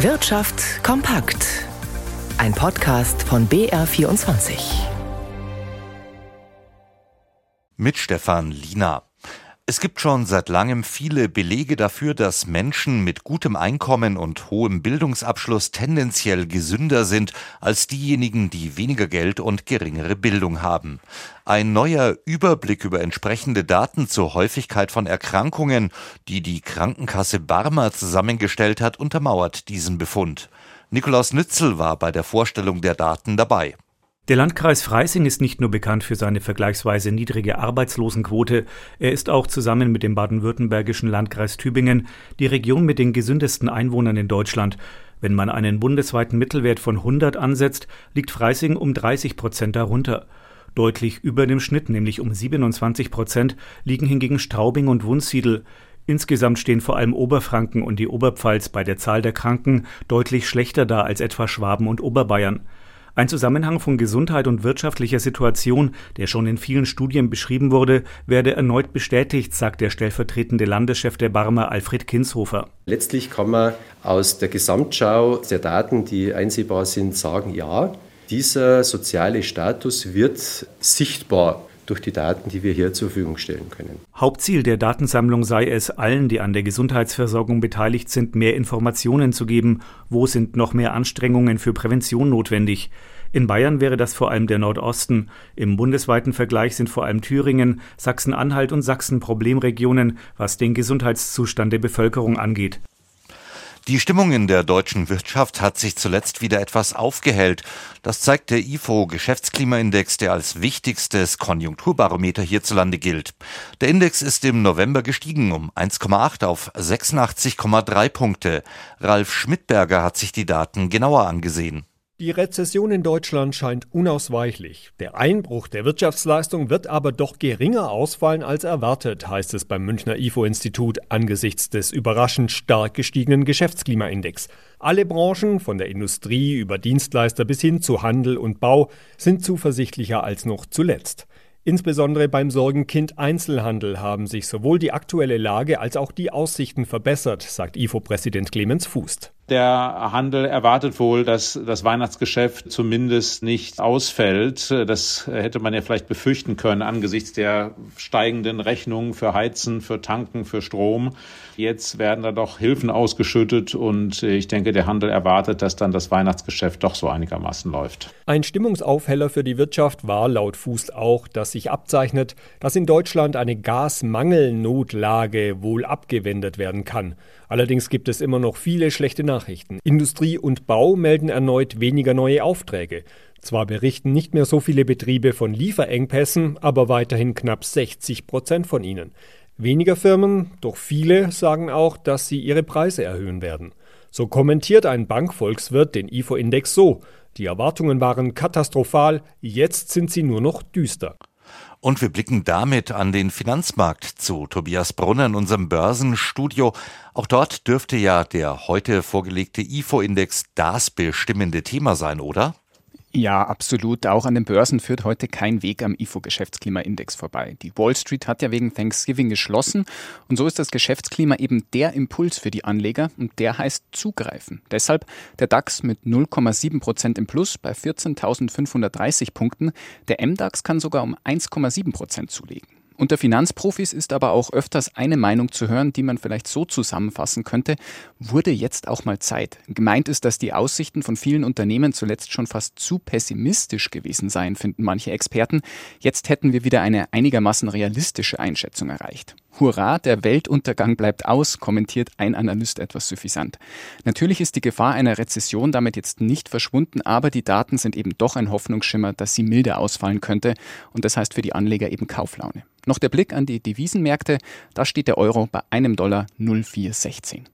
Wirtschaft kompakt. Ein Podcast von BR24. Mit Stefan Lina. Es gibt schon seit langem viele Belege dafür, dass Menschen mit gutem Einkommen und hohem Bildungsabschluss tendenziell gesünder sind als diejenigen, die weniger Geld und geringere Bildung haben. Ein neuer Überblick über entsprechende Daten zur Häufigkeit von Erkrankungen, die die Krankenkasse Barmer zusammengestellt hat, untermauert diesen Befund. Nikolaus Nützel war bei der Vorstellung der Daten dabei. Der Landkreis Freising ist nicht nur bekannt für seine vergleichsweise niedrige Arbeitslosenquote, er ist auch zusammen mit dem baden-württembergischen Landkreis Tübingen die Region mit den gesündesten Einwohnern in Deutschland. Wenn man einen bundesweiten Mittelwert von 100 ansetzt, liegt Freising um 30 Prozent darunter. Deutlich über dem Schnitt, nämlich um 27 Prozent, liegen hingegen Straubing und Wunsiedel. Insgesamt stehen vor allem Oberfranken und die Oberpfalz bei der Zahl der Kranken deutlich schlechter da als etwa Schwaben und Oberbayern. Ein Zusammenhang von Gesundheit und wirtschaftlicher Situation, der schon in vielen Studien beschrieben wurde, werde erneut bestätigt, sagt der stellvertretende Landeschef der Barmer Alfred Kinshofer. Letztlich kann man aus der Gesamtschau der Daten, die einsehbar sind, sagen, ja, dieser soziale Status wird sichtbar durch die Daten, die wir hier zur Verfügung stellen können. Hauptziel der Datensammlung sei es, allen, die an der Gesundheitsversorgung beteiligt sind, mehr Informationen zu geben. Wo sind noch mehr Anstrengungen für Prävention notwendig? In Bayern wäre das vor allem der Nordosten. Im bundesweiten Vergleich sind vor allem Thüringen, Sachsen-Anhalt und Sachsen Problemregionen, was den Gesundheitszustand der Bevölkerung angeht. Die Stimmung in der deutschen Wirtschaft hat sich zuletzt wieder etwas aufgehellt. Das zeigt der IFO Geschäftsklimaindex, der als wichtigstes Konjunkturbarometer hierzulande gilt. Der Index ist im November gestiegen um 1,8 auf 86,3 Punkte. Ralf Schmidberger hat sich die Daten genauer angesehen. Die Rezession in Deutschland scheint unausweichlich. Der Einbruch der Wirtschaftsleistung wird aber doch geringer ausfallen als erwartet, heißt es beim Münchner IFO-Institut angesichts des überraschend stark gestiegenen Geschäftsklimaindex. Alle Branchen, von der Industrie über Dienstleister bis hin zu Handel und Bau, sind zuversichtlicher als noch zuletzt. Insbesondere beim Sorgenkind Einzelhandel haben sich sowohl die aktuelle Lage als auch die Aussichten verbessert, sagt IFO-Präsident Clemens Fußt. Der Handel erwartet wohl, dass das Weihnachtsgeschäft zumindest nicht ausfällt. Das hätte man ja vielleicht befürchten können angesichts der steigenden Rechnungen für Heizen, für Tanken, für Strom. Jetzt werden da doch Hilfen ausgeschüttet und ich denke, der Handel erwartet, dass dann das Weihnachtsgeschäft doch so einigermaßen läuft. Ein Stimmungsaufheller für die Wirtschaft war laut Fuß auch, dass sich abzeichnet, dass in Deutschland eine Gasmangelnotlage wohl abgewendet werden kann. Allerdings gibt es immer noch viele schlechte Nachrichten. Industrie und Bau melden erneut weniger neue Aufträge. Zwar berichten nicht mehr so viele Betriebe von Lieferengpässen, aber weiterhin knapp 60 Prozent von ihnen. Weniger Firmen, doch viele sagen auch, dass sie ihre Preise erhöhen werden. So kommentiert ein Bankvolkswirt den IFO-Index so: Die Erwartungen waren katastrophal, jetzt sind sie nur noch düster. Und wir blicken damit an den Finanzmarkt zu Tobias Brunner in unserem Börsenstudio. Auch dort dürfte ja der heute vorgelegte IFO-Index das bestimmende Thema sein, oder? Ja, absolut. Auch an den Börsen führt heute kein Weg am IFO-Geschäftsklima-Index vorbei. Die Wall Street hat ja wegen Thanksgiving geschlossen und so ist das Geschäftsklima eben der Impuls für die Anleger und der heißt zugreifen. Deshalb der DAX mit 0,7 Prozent im Plus bei 14.530 Punkten. Der MDAX kann sogar um 1,7 Prozent zulegen. Unter Finanzprofis ist aber auch öfters eine Meinung zu hören, die man vielleicht so zusammenfassen könnte, wurde jetzt auch mal Zeit. Gemeint ist, dass die Aussichten von vielen Unternehmen zuletzt schon fast zu pessimistisch gewesen seien, finden manche Experten. Jetzt hätten wir wieder eine einigermaßen realistische Einschätzung erreicht. Hurra, der Weltuntergang bleibt aus, kommentiert ein Analyst etwas suffisant. Natürlich ist die Gefahr einer Rezession damit jetzt nicht verschwunden, aber die Daten sind eben doch ein Hoffnungsschimmer, dass sie milder ausfallen könnte und das heißt für die Anleger eben Kauflaune. Noch der Blick an die Devisenmärkte, da steht der Euro bei einem Dollar 0416.